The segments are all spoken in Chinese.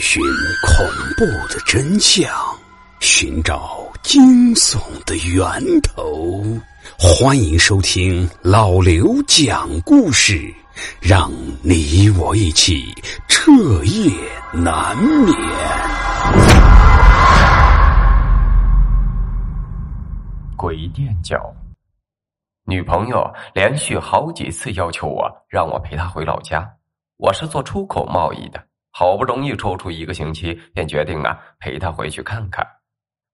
寻恐怖的真相，寻找惊悚的源头。欢迎收听老刘讲故事，让你我一起彻夜难眠。鬼垫脚，女朋友连续好几次要求我让我陪她回老家。我是做出口贸易的。好不容易抽出一个星期，便决定啊陪他回去看看。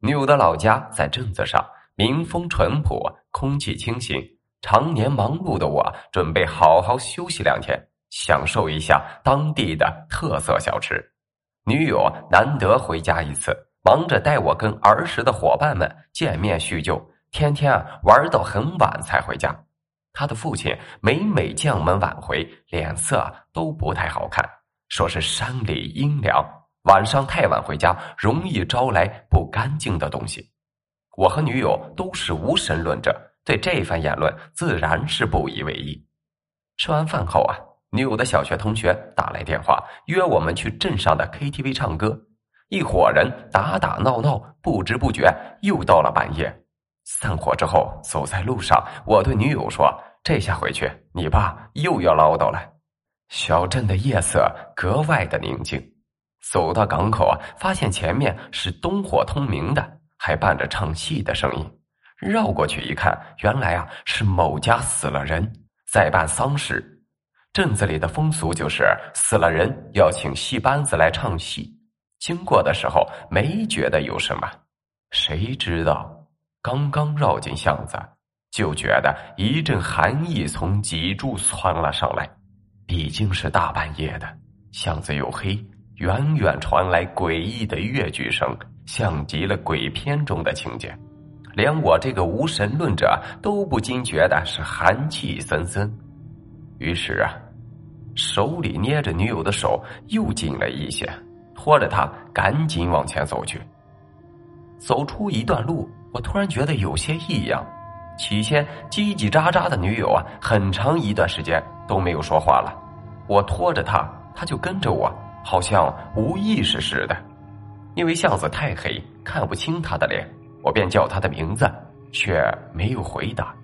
女友的老家在镇子上，民风淳朴，空气清新。常年忙碌的我，准备好好休息两天，享受一下当地的特色小吃。女友难得回家一次，忙着带我跟儿时的伙伴们见面叙旧，天天啊玩到很晚才回家。他的父亲每每见我们晚回，脸色都不太好看。说是山里阴凉，晚上太晚回家容易招来不干净的东西。我和女友都是无神论者，对这番言论自然是不以为意。吃完饭后啊，女友的小学同学打来电话约我们去镇上的 KTV 唱歌，一伙人打打闹闹，不知不觉又到了半夜。散伙之后，走在路上，我对女友说：“这下回去，你爸又要唠叨了。”小镇的夜色格外的宁静，走到港口啊，发现前面是灯火通明的，还伴着唱戏的声音。绕过去一看，原来啊是某家死了人，在办丧事。镇子里的风俗就是死了人要请戏班子来唱戏。经过的时候没觉得有什么，谁知道刚刚绕进巷子，就觉得一阵寒意从脊柱窜了上来。毕竟是大半夜的，巷子又黑，远远传来诡异的乐剧声，像极了鬼片中的情节，连我这个无神论者都不禁觉得是寒气森森。于是啊，手里捏着女友的手又紧了一些，拖着她赶紧往前走去。走出一段路，我突然觉得有些异样。起先叽叽喳喳的女友啊，很长一段时间都没有说话了。我拖着他，他就跟着我，好像无意识似的。因为巷子太黑，看不清他的脸，我便叫他的名字，却没有回答。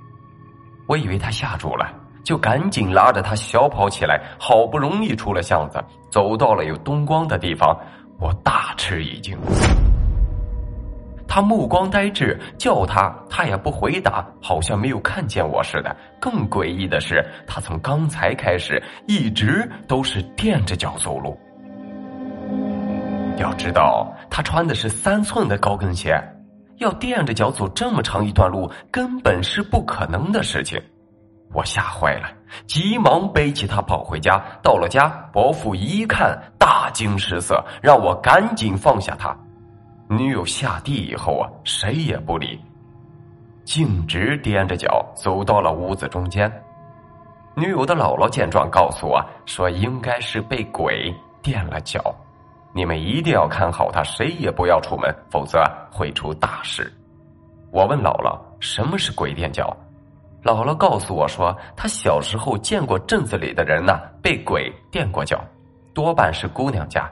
我以为他吓住了，就赶紧拉着他小跑起来。好不容易出了巷子，走到了有灯光的地方，我大吃一惊。他目光呆滞，叫他他也不回答，好像没有看见我似的。更诡异的是，他从刚才开始一直都是垫着脚走路。要知道，他穿的是三寸的高跟鞋，要垫着脚走这么长一段路，根本是不可能的事情。我吓坏了，急忙背起他跑回家。到了家，伯父一看，大惊失色，让我赶紧放下他。女友下地以后啊，谁也不理，径直踮着脚走到了屋子中间。女友的姥姥见状，告诉我说：“应该是被鬼垫了脚，你们一定要看好他，谁也不要出门，否则会出大事。”我问姥姥：“什么是鬼垫脚？”姥姥告诉我说：“她小时候见过镇子里的人呐，被鬼垫过脚，多半是姑娘家，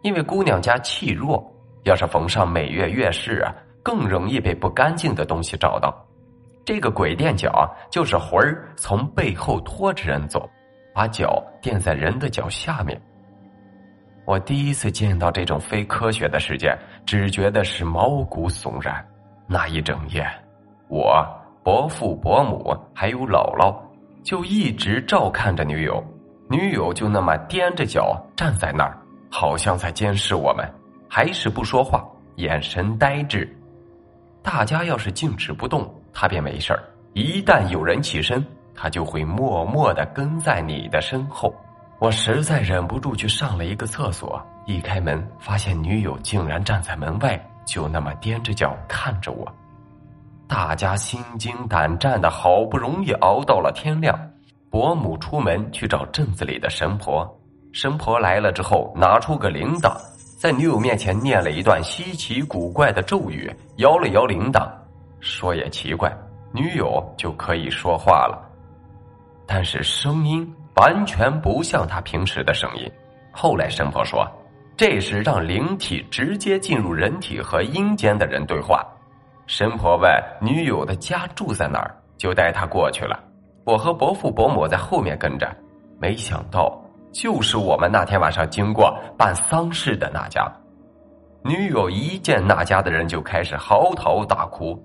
因为姑娘家气弱。”要是逢上每月月事啊，更容易被不干净的东西找到。这个鬼垫脚啊，就是魂儿从背后拖着人走，把脚垫在人的脚下面。我第一次见到这种非科学的事件，只觉得是毛骨悚然。那一整夜，我伯父、伯母还有姥姥，就一直照看着女友，女友就那么踮着脚站在那儿，好像在监视我们。还是不说话，眼神呆滞。大家要是静止不动，他便没事儿；一旦有人起身，他就会默默的跟在你的身后。我实在忍不住去上了一个厕所，一开门发现女友竟然站在门外，就那么踮着脚看着我。大家心惊胆战的，好不容易熬到了天亮。伯母出门去找镇子里的神婆，神婆来了之后，拿出个铃铛。在女友面前念了一段稀奇古怪的咒语，摇了摇铃铛，说也奇怪，女友就可以说话了，但是声音完全不像她平时的声音。后来神婆说，这是让灵体直接进入人体和阴间的人对话。神婆问女友的家住在哪儿，就带她过去了。我和伯父伯母在后面跟着，没想到就是我们那天晚上经过办丧事的那家。女友一见那家的人就开始嚎啕大哭，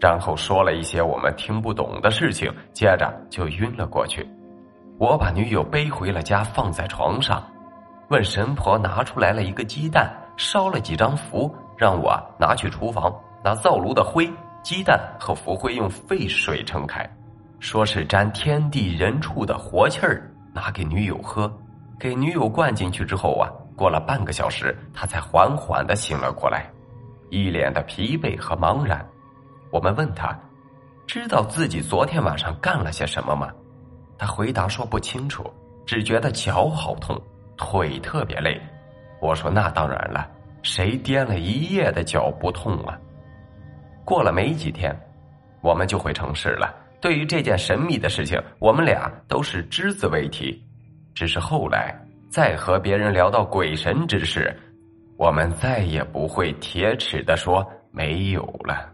然后说了一些我们听不懂的事情，接着就晕了过去。我把女友背回了家，放在床上，问神婆拿出来了一个鸡蛋，烧了几张符，让我拿去厨房拿灶炉的灰、鸡蛋和符灰用沸水盛开，说是沾天地人畜的活气儿，拿给女友喝。给女友灌进去之后啊。过了半个小时，他才缓缓的醒了过来，一脸的疲惫和茫然。我们问他，知道自己昨天晚上干了些什么吗？他回答说不清楚，只觉得脚好痛，腿特别累。我说那当然了，谁颠了一夜的脚不痛啊？过了没几天，我们就回城市了。对于这件神秘的事情，我们俩都是只字未提。只是后来。再和别人聊到鬼神之事，我们再也不会铁齿的说没有了。